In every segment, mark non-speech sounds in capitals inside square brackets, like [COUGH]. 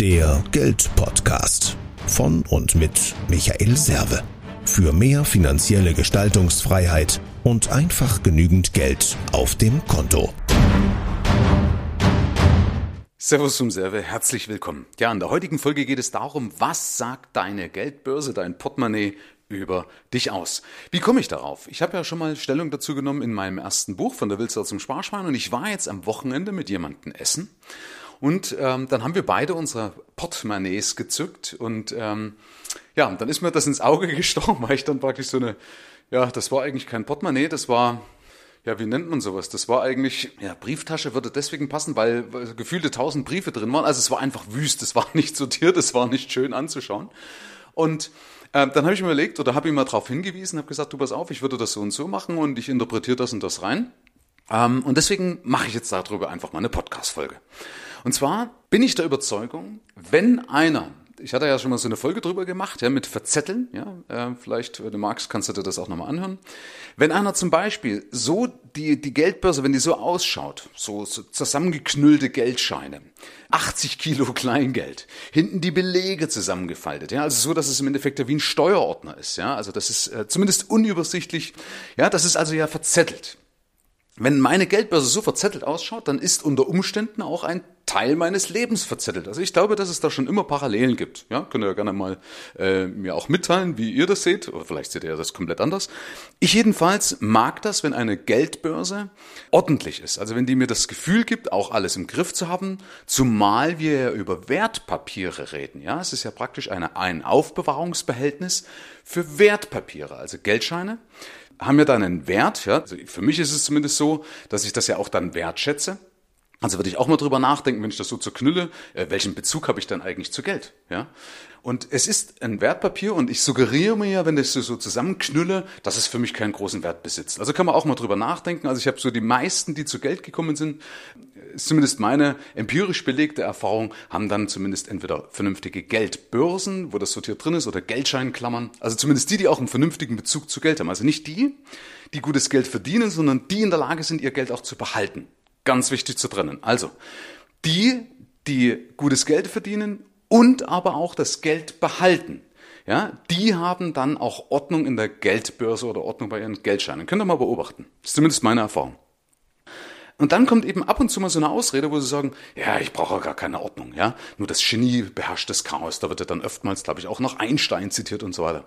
Der Geldpodcast von und mit Michael Serve. Für mehr finanzielle Gestaltungsfreiheit und einfach genügend Geld auf dem Konto. Servus zum Serve, herzlich willkommen. Ja, in der heutigen Folge geht es darum, was sagt deine Geldbörse, dein Portemonnaie über dich aus. Wie komme ich darauf? Ich habe ja schon mal Stellung dazu genommen in meinem ersten Buch von der Wildsau zum Sparschwein und ich war jetzt am Wochenende mit jemandem essen und ähm, dann haben wir beide unsere Portemonnaies gezückt und ähm, ja, dann ist mir das ins Auge [LAUGHS] gestochen, weil ich dann praktisch so eine, ja, das war eigentlich kein Portemonnaie, das war ja, wie nennt man sowas? Das war eigentlich, ja, Brieftasche würde deswegen passen, weil, gefühlte tausend Briefe drin waren. Also es war einfach wüst, es war [LAUGHS] nicht sortiert, es war nicht schön anzuschauen. Und äh, dann habe ich mir überlegt oder habe ihm mal darauf hingewiesen, habe gesagt, du pass auf, ich würde das so und so machen und ich interpretiere das und das rein. Ähm, und deswegen mache ich jetzt darüber einfach mal eine Podcast-Folge. Und zwar bin ich der Überzeugung, wenn einer ich hatte ja schon mal so eine Folge drüber gemacht, ja, mit Verzetteln, ja, äh, vielleicht, wenn du magst, kannst du dir das auch nochmal anhören. Wenn einer zum Beispiel so die, die Geldbörse, wenn die so ausschaut, so, so zusammengeknüllte Geldscheine, 80 Kilo [LAUGHS] Kleingeld, hinten die Belege zusammengefaltet, ja, also so, dass es im Endeffekt ja wie ein Steuerordner ist, ja, also das ist äh, zumindest unübersichtlich, ja, das ist also ja verzettelt. Wenn meine Geldbörse so verzettelt ausschaut, dann ist unter Umständen auch ein Teil meines Lebens verzettelt. Also ich glaube, dass es da schon immer Parallelen gibt. Ja, könnt ihr ja gerne mal äh, mir auch mitteilen, wie ihr das seht. Oder vielleicht seht ihr das komplett anders. Ich jedenfalls mag das, wenn eine Geldbörse ordentlich ist. Also wenn die mir das Gefühl gibt, auch alles im Griff zu haben, zumal wir ja über Wertpapiere reden. Ja, es ist ja praktisch eine, ein Aufbewahrungsbehältnis für Wertpapiere, also Geldscheine haben ja dann einen Wert. Ja? Also für mich ist es zumindest so, dass ich das ja auch dann wertschätze. Also würde ich auch mal drüber nachdenken, wenn ich das so zerknülle, äh, welchen Bezug habe ich dann eigentlich zu Geld? Ja? Und es ist ein Wertpapier und ich suggeriere mir ja, wenn ich es so zusammenknülle, dass es für mich keinen großen Wert besitzt. Also kann man auch mal drüber nachdenken. Also ich habe so die meisten, die zu Geld gekommen sind, ist zumindest meine empirisch belegte Erfahrung, haben dann zumindest entweder vernünftige Geldbörsen, wo das sortiert drin ist, oder Geldscheinklammern. Also zumindest die, die auch einen vernünftigen Bezug zu Geld haben. Also nicht die, die gutes Geld verdienen, sondern die in der Lage sind, ihr Geld auch zu behalten. Ganz wichtig zu trennen. Also, die, die gutes Geld verdienen und aber auch das Geld behalten. Ja, die haben dann auch Ordnung in der Geldbörse oder Ordnung bei ihren Geldscheinen. Könnt ihr mal beobachten. Das ist zumindest meine Erfahrung. Und dann kommt eben ab und zu mal so eine Ausrede, wo sie sagen, ja, ich brauche gar keine Ordnung, ja. Nur das Genie beherrscht das Chaos. Da wird ja dann oftmals, glaube ich, auch noch Einstein zitiert und so weiter.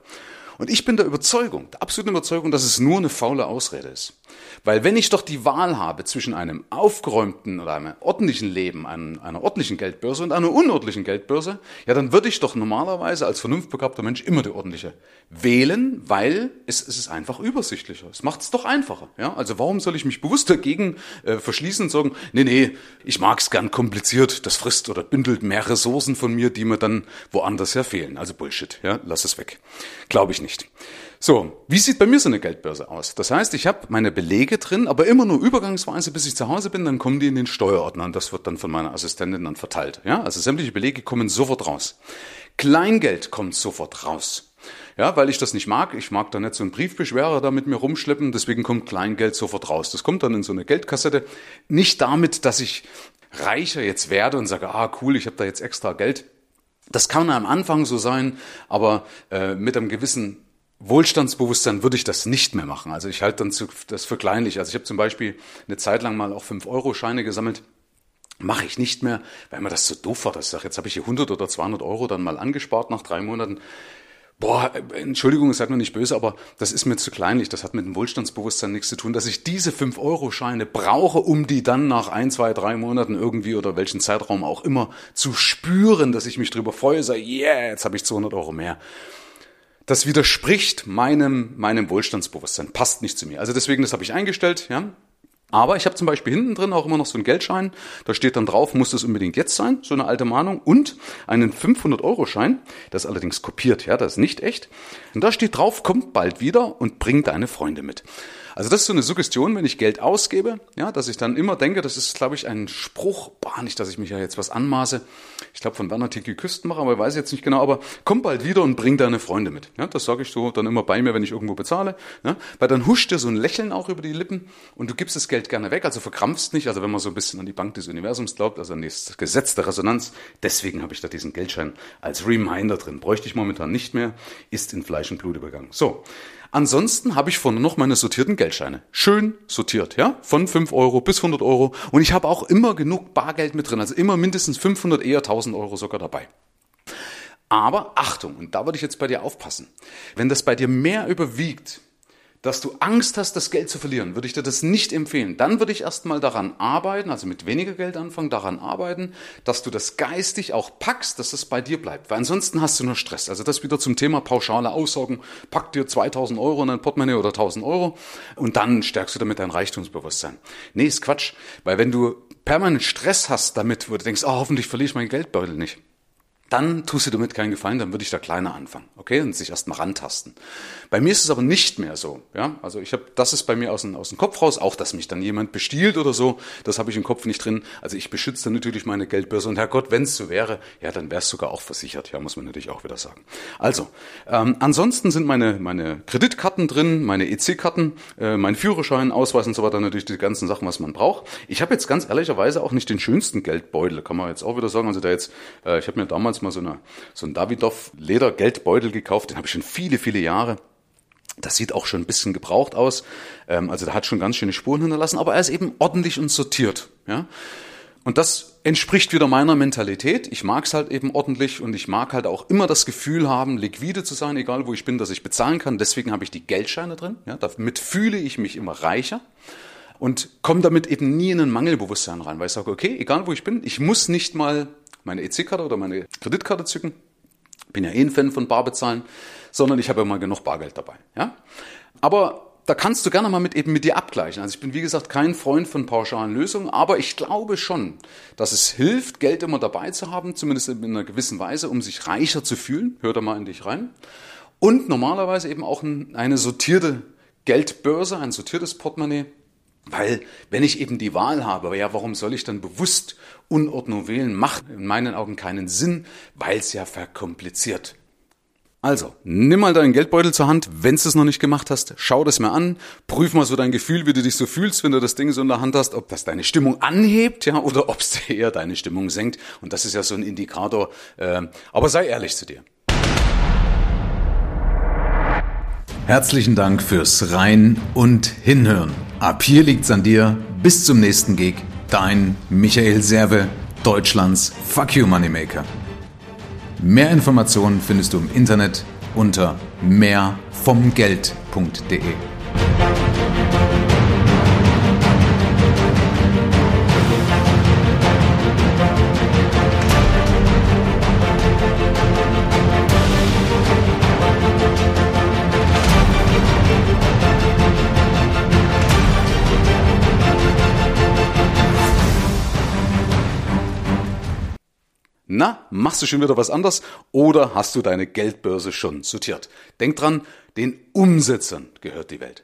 Und ich bin der Überzeugung, der absoluten Überzeugung, dass es nur eine faule Ausrede ist. Weil wenn ich doch die Wahl habe zwischen einem aufgeräumten oder einem ordentlichen Leben, einem, einer ordentlichen Geldbörse und einer unordentlichen Geldbörse, ja, dann würde ich doch normalerweise als vernunftbegabter Mensch immer die ordentliche wählen, weil es, es ist einfach übersichtlicher. Es macht es doch einfacher. Ja? Also warum soll ich mich bewusst dagegen äh, verschließen und sagen, nee, nee, ich mag es gern kompliziert, das frisst oder bündelt mehr Ressourcen von mir, die mir dann woanders ja fehlen. Also Bullshit, ja, lass es weg. Glaube ich nicht nicht. So, wie sieht bei mir so eine Geldbörse aus? Das heißt, ich habe meine Belege drin, aber immer nur übergangsweise, bis ich zu Hause bin, dann kommen die in den Steuerordner und das wird dann von meiner Assistentin dann verteilt. Ja, also sämtliche Belege kommen sofort raus. Kleingeld kommt sofort raus. Ja, weil ich das nicht mag. Ich mag da nicht so einen Briefbeschwerer da mit mir rumschleppen, deswegen kommt Kleingeld sofort raus. Das kommt dann in so eine Geldkassette. Nicht damit, dass ich reicher jetzt werde und sage, ah cool, ich habe da jetzt extra Geld das kann am Anfang so sein, aber äh, mit einem gewissen Wohlstandsbewusstsein würde ich das nicht mehr machen. Also ich halte dann zu, das für kleinlich. Also ich habe zum Beispiel eine Zeit lang mal auch 5-Euro-Scheine gesammelt. Mache ich nicht mehr, weil mir das so doof war. Dass ich sage, jetzt habe ich hier 100 oder 200 Euro dann mal angespart nach drei Monaten. Boah, Entschuldigung, seid mir nicht böse, aber das ist mir zu kleinlich. Das hat mit dem Wohlstandsbewusstsein nichts zu tun, dass ich diese 5-Euro-Scheine brauche, um die dann nach ein, zwei, drei Monaten irgendwie oder welchen Zeitraum auch immer zu spüren, dass ich mich drüber freue, sage, yeah, jetzt habe ich 200 Euro mehr. Das widerspricht meinem, meinem Wohlstandsbewusstsein, passt nicht zu mir. Also deswegen, das habe ich eingestellt, ja. Aber ich habe zum Beispiel hinten drin auch immer noch so einen Geldschein. Da steht dann drauf, muss das unbedingt jetzt sein, so eine alte Mahnung. Und einen 500-Euro-Schein, das ist allerdings kopiert, ja, das ist nicht echt. Und da steht drauf, kommt bald wieder und bring deine Freunde mit. Also das ist so eine Suggestion, wenn ich Geld ausgebe, ja, dass ich dann immer denke, das ist, glaube ich, ein Spruch, boah, nicht, dass ich mich ja jetzt was anmaße. Ich glaube von Werner Tiki Küstenmacher, aber ich weiß jetzt nicht genau, aber komm bald wieder und bring deine Freunde mit. Ja, das sage ich so dann immer bei mir, wenn ich irgendwo bezahle. Ja, weil dann huscht dir so ein Lächeln auch über die Lippen und du gibst das Geld gerne weg, also verkrampfst nicht. Also wenn man so ein bisschen an die Bank des Universums glaubt, also an das Gesetz der Resonanz, deswegen habe ich da diesen Geldschein als Reminder drin. Bräuchte ich momentan nicht mehr, ist in Fleisch und Blut übergangen. So. Ansonsten habe ich vorne noch meine sortierten Geldscheine. Schön sortiert, ja? Von 5 Euro bis 100 Euro. Und ich habe auch immer genug Bargeld mit drin. Also immer mindestens 500, eher 1000 Euro sogar dabei. Aber Achtung, und da würde ich jetzt bei dir aufpassen. Wenn das bei dir mehr überwiegt, dass du Angst hast, das Geld zu verlieren, würde ich dir das nicht empfehlen. Dann würde ich erstmal daran arbeiten, also mit weniger Geld anfangen, daran arbeiten, dass du das geistig auch packst, dass es bei dir bleibt. Weil ansonsten hast du nur Stress. Also das wieder zum Thema pauschale Aussagen. Pack dir 2000 Euro in dein Portemonnaie oder 1000 Euro und dann stärkst du damit dein Reichtumsbewusstsein. Nee, ist Quatsch. Weil wenn du permanent Stress hast damit, wo du denkst, oh, hoffentlich verliere ich meinen Geldbeutel nicht dann tust du damit keinen Gefallen, dann würde ich da kleiner anfangen, okay, und sich erstmal rantasten. Bei mir ist es aber nicht mehr so, ja, also ich habe, das ist bei mir aus dem, aus dem Kopf raus, auch, dass mich dann jemand bestiehlt oder so, das habe ich im Kopf nicht drin. Also ich beschütze dann natürlich meine Geldbörse und Herrgott, wenn es so wäre, ja, dann wäre es sogar auch versichert, ja, muss man natürlich auch wieder sagen. Also, ähm, ansonsten sind meine, meine Kreditkarten drin, meine EC-Karten, äh, mein Führerschein, Ausweis und so weiter, natürlich die ganzen Sachen, was man braucht. Ich habe jetzt ganz ehrlicherweise auch nicht den schönsten Geldbeutel, kann man jetzt auch wieder sagen, also da jetzt, äh, ich habe mir damals damals mal so, eine, so einen Davidoff Ledergeldbeutel gekauft, den habe ich schon viele, viele Jahre. Das sieht auch schon ein bisschen gebraucht aus. Ähm, also der hat schon ganz schöne Spuren hinterlassen, aber er ist eben ordentlich und sortiert. Ja? Und das entspricht wieder meiner Mentalität. Ich mag es halt eben ordentlich und ich mag halt auch immer das Gefühl haben, liquide zu sein, egal wo ich bin, dass ich bezahlen kann. Deswegen habe ich die Geldscheine drin. Ja? Damit fühle ich mich immer reicher und komme damit eben nie in ein Mangelbewusstsein rein, weil ich sage, okay, egal wo ich bin, ich muss nicht mal meine EC-Karte oder meine Kreditkarte zücken. Bin ja eh ein Fan von Bar bezahlen, sondern ich habe mal genug Bargeld dabei. Ja? Aber da kannst du gerne mal mit eben mit dir abgleichen. Also ich bin wie gesagt kein Freund von pauschalen Lösungen, aber ich glaube schon, dass es hilft, Geld immer dabei zu haben, zumindest in einer gewissen Weise, um sich reicher zu fühlen. Hör da mal in dich rein. Und normalerweise eben auch eine sortierte Geldbörse, ein sortiertes Portemonnaie, weil wenn ich eben die Wahl habe, ja, warum soll ich dann bewusst Unordnung wählen? Macht in meinen Augen keinen Sinn, weil es ja verkompliziert. Also, nimm mal deinen Geldbeutel zur Hand, wenn du es noch nicht gemacht hast, schau das mal an, prüf mal so dein Gefühl, wie du dich so fühlst, wenn du das Ding so in der Hand hast, ob das deine Stimmung anhebt, ja, oder ob es [LAUGHS] eher deine Stimmung senkt. Und das ist ja so ein Indikator. Äh, aber sei ehrlich zu dir. Herzlichen Dank fürs Rein und Hinhören. Ab hier liegt's an dir. Bis zum nächsten Gig. Dein Michael Serve, Deutschlands Fuck You Moneymaker. Mehr Informationen findest du im Internet unter mehrvomgeld.de. Na, machst du schon wieder was anders oder hast du deine Geldbörse schon sortiert? Denk dran, den Umsetzern gehört die Welt.